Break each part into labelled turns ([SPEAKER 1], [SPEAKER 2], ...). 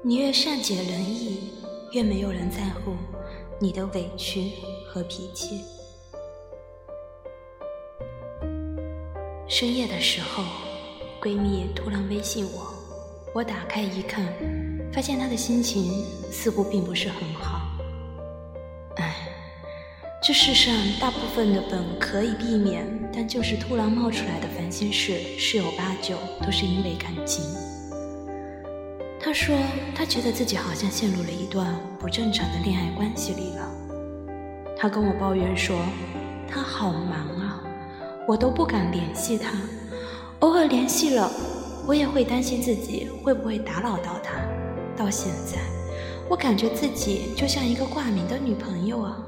[SPEAKER 1] 你越善解人意，越没有人在乎你的委屈和脾气。深夜的时候，闺蜜突然微信我，我打开一看，发现她的心情似乎并不是很好。唉，这世上大部分的本可以避免，但就是突然冒出来的烦心事，十有八九都是因为感情。说，他觉得自己好像陷入了一段不正常的恋爱关系里了。他跟我抱怨说，他好忙啊。我都不敢联系他，偶尔联系了，我也会担心自己会不会打扰到他。到现在，我感觉自己就像一个挂名的女朋友啊，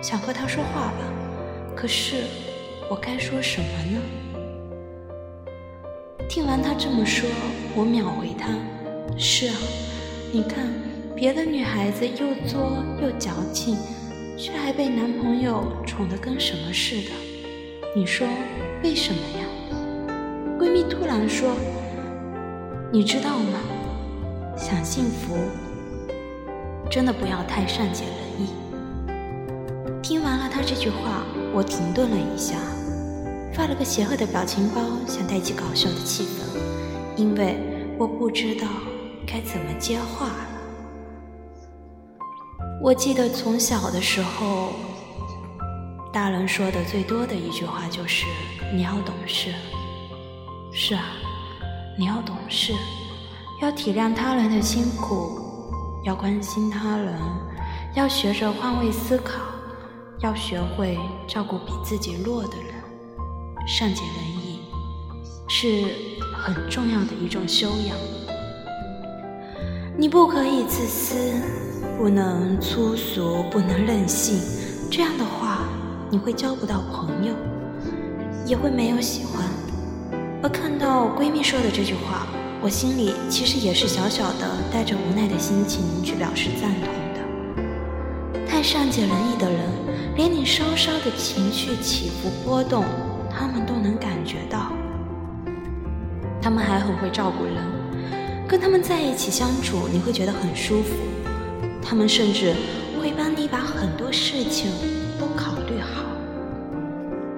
[SPEAKER 1] 想和他说话吧，可是我该说什么呢？听完他这么说，我秒回他：是啊，你看，别的女孩子又作又矫情，却还被男朋友宠得跟什么似的。你说为什么呀？闺蜜突然说：“你知道吗？想幸福，真的不要太善解人意。”听完了她这句话，我停顿了一下，发了个邪恶的表情包，想带起搞笑的气氛，因为我不知道该怎么接话了。我记得从小的时候。大人说的最多的一句话就是“你要懂事”。是啊，你要懂事，要体谅他人的辛苦，要关心他人，要学着换位思考，要学会照顾比自己弱的人。善解人意是很重要的一种修养。你不可以自私，不能粗俗，不能任性。这样的话。你会交不到朋友，也会没有喜欢。而看到闺蜜说的这句话，我心里其实也是小小的带着无奈的心情去表示赞同的。太善解人意的人，连你稍稍的情绪起伏波动，他们都能感觉到。他们还很会照顾人，跟他们在一起相处，你会觉得很舒服。他们甚至会帮你把很多事情。都考虑好，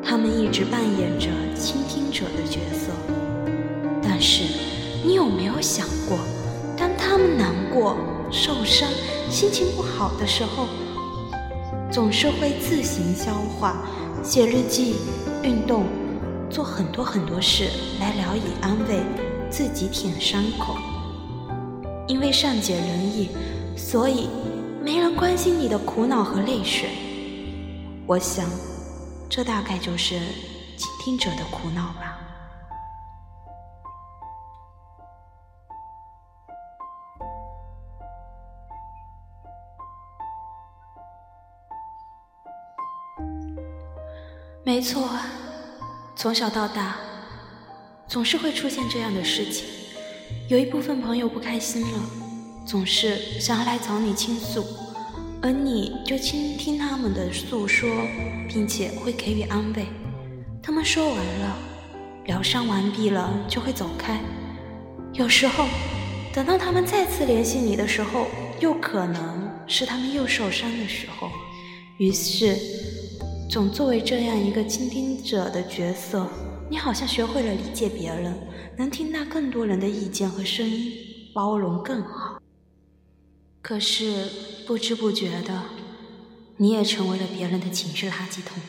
[SPEAKER 1] 他们一直扮演着倾听者的角色。但是，你有没有想过，当他们难过、受伤、心情不好的时候，总是会自行消化、写日记、运动、做很多很多事来聊以安慰自己、舔伤口。因为善解人意，所以没人关心你的苦恼和泪水。我想，这大概就是倾听者的苦恼吧。没错，从小到大，总是会出现这样的事情。有一部分朋友不开心了，总是想要来找你倾诉。而你就倾听他们的诉说，并且会给予安慰。他们说完了，疗伤完毕了，就会走开。有时候，等到他们再次联系你的时候，又可能是他们又受伤的时候。于是，总作为这样一个倾听者的角色，你好像学会了理解别人，能听到更多人的意见和声音，包容更好。可是不知不觉的，你也成为了别人的情绪垃圾桶。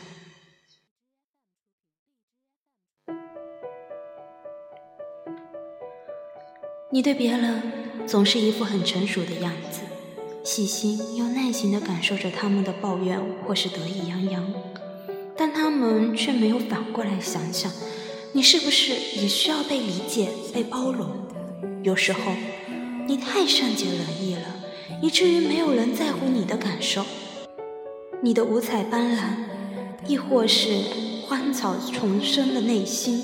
[SPEAKER 1] 你对别人总是一副很成熟的样子，细心又耐心的感受着他们的抱怨或是得意洋洋，他们却没有反过来想想，你是不是也需要被理解、被包容？有时候，你太善解人意了。以至于没有人在乎你的感受，你的五彩斑斓，亦或是花草丛生的内心，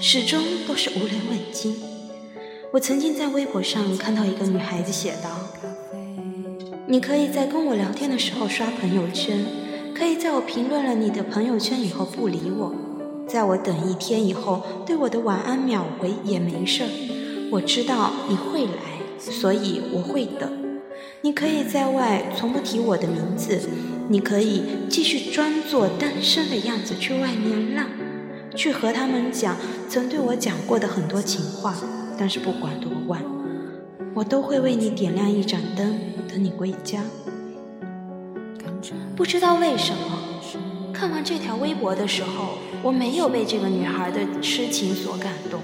[SPEAKER 1] 始终都是无人问津。我曾经在微博上看到一个女孩子写道：“你可以在跟我聊天的时候刷朋友圈，可以在我评论了你的朋友圈以后不理我，在我等一天以后对我的晚安秒回也没事儿。我知道你会来。”所以我会等。你可以在外从不提我的名字，你可以继续装作单身的样子去外面浪，去和他们讲曾对我讲过的很多情话。但是不管多晚，我都会为你点亮一盏灯，等你归家。不知道为什么，看完这条微博的时候，我没有被这个女孩的痴情所感动，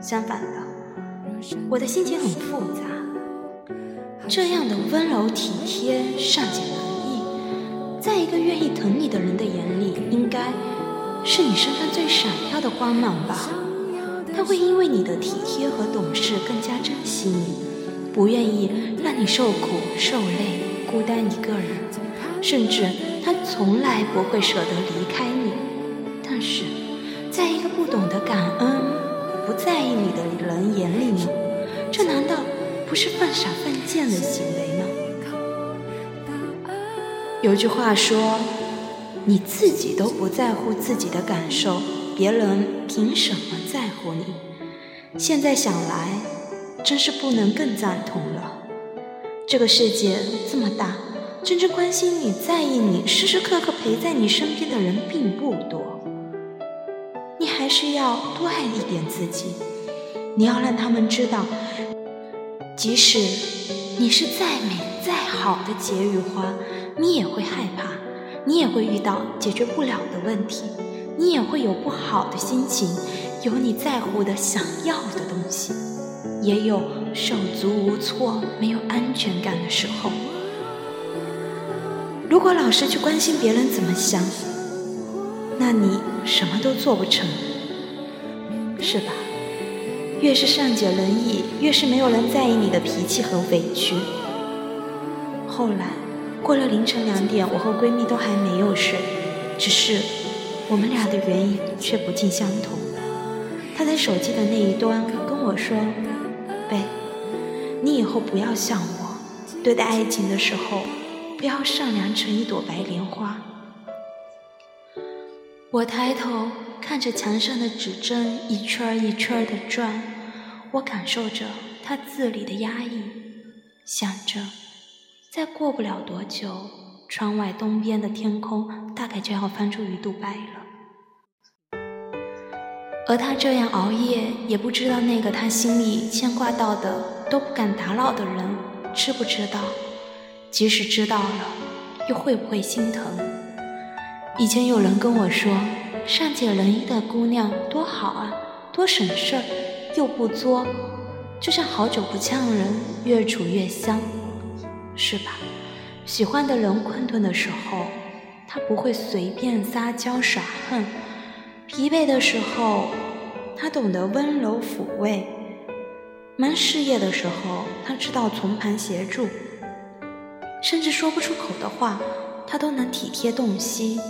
[SPEAKER 1] 相反的，我的心情很复杂。这样的温柔体贴、善解人意，在一个愿意疼你的人的眼里，应该是你身上最闪耀的光芒吧。他会因为你的体贴和懂事更加珍惜你，不愿意让你受苦受累、孤单一个人。甚至他从来不会舍得离开你，但是，在一个不懂得感恩、不在意你的人眼里呢？这难道不是犯傻犯贱的行为吗？有句话说：“你自己都不在乎自己的感受，别人凭什么在乎你？”现在想来，真是不能更赞同了。这个世界这么大。真正关心你、在意你、时时刻刻陪在你身边的人并不多，你还是要多爱一点自己。你要让他们知道，即使你是再美再好的解语花，你也会害怕，你也会遇到解决不了的问题，你也会有不好的心情，有你在乎的、想要的东西，也有手足无措、没有安全感的时候。如果老是去关心别人怎么想，那你什么都做不成，是吧？越是善解人意，越是没有人在意你的脾气和委屈。后来，过了凌晨两点，我和闺蜜都还没有睡，只是我们俩的原因却不尽相同。她在手机的那一端跟我说：“贝，你以后不要像我，对待爱情的时候。”要善良成一朵白莲花。我抬头看着墙上的指针一圈一圈的转，我感受着它字里的压抑，想着再过不了多久，窗外东边的天空大概就要翻出鱼肚白了。而他这样熬夜，也不知道那个他心里牵挂到的都不敢打扰的人，知不知道？即使知道了，又会不会心疼？以前有人跟我说，善解人意的姑娘多好啊，多省事儿，又不作，就像好酒不呛人，越处越香，是吧？喜欢的人困顿的时候，他不会随便撒娇耍横；疲惫的时候，他懂得温柔抚慰；忙事业的时候，他知道从旁协助。甚至说不出口的话，他都能体贴洞悉。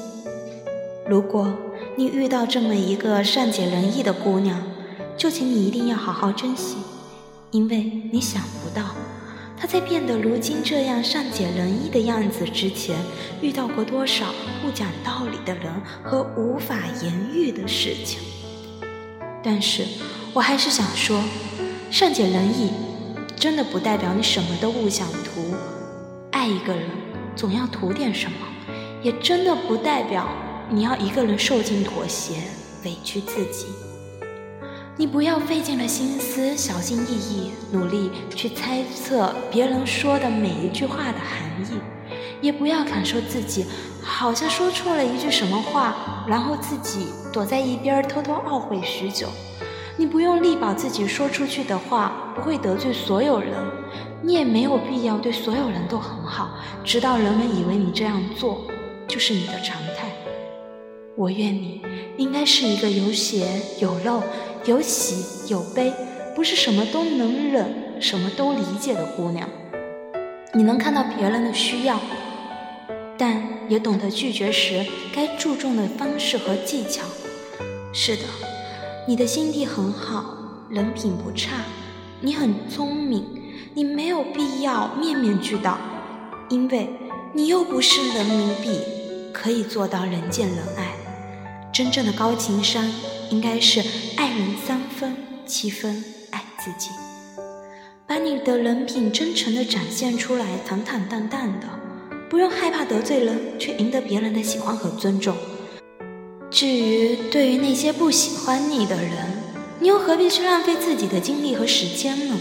[SPEAKER 1] 如果你遇到这么一个善解人意的姑娘，就请你一定要好好珍惜，因为你想不到，她在变得如今这样善解人意的样子之前，遇到过多少不讲道理的人和无法言喻的事情。但是我还是想说，善解人意，真的不代表你什么都不想图。爱一个人，总要图点什么，也真的不代表你要一个人受尽妥协、委屈自己。你不要费尽了心思、小心翼翼、努力去猜测别人说的每一句话的含义，也不要感受自己好像说错了一句什么话，然后自己躲在一边偷偷懊悔许久。你不用力保自己说出去的话不会得罪所有人。你也没有必要对所有人都很好，直到人们以为你这样做就是你的常态。我愿你应该是一个有血有肉、有喜有悲，不是什么都能忍、什么都理解的姑娘。你能看到别人的需要，但也懂得拒绝时该注重的方式和技巧。是的，你的心地很好，人品不差，你很聪明。你没有必要面面俱到，因为你又不是人民币，可以做到人见人爱。真正的高情商，应该是爱人三分，七分爱自己。把你的人品真诚的展现出来，坦坦荡荡的，不用害怕得罪人，却赢得别人的喜欢和尊重。至于对于那些不喜欢你的人，你又何必去浪费自己的精力和时间呢？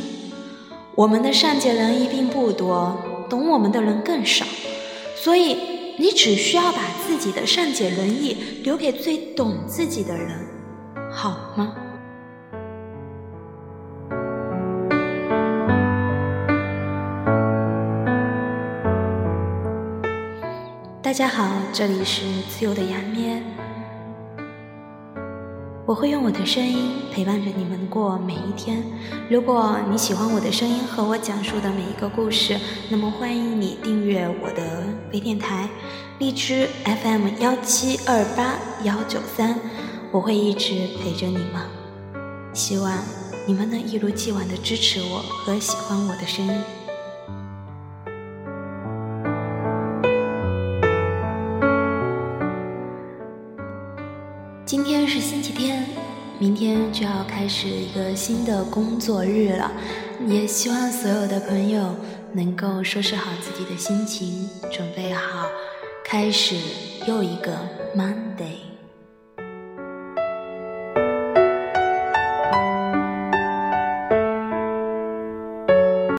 [SPEAKER 1] 我们的善解人意并不多，懂我们的人更少，所以你只需要把自己的善解人意留给最懂自己的人，好吗？大家好，这里是自由的牙咩。我会用我的声音陪伴着你们过每一天。如果你喜欢我的声音和我讲述的每一个故事，那么欢迎你订阅我的微电台荔枝 FM 幺七二八幺九三，我会一直陪着你们。希望你们能一如既往的支持我和喜欢我的声音。今天是星期天，明天就要开始一个新的工作日了。也希望所有的朋友能够收拾好自己的心情，准备好开始又一个 Monday。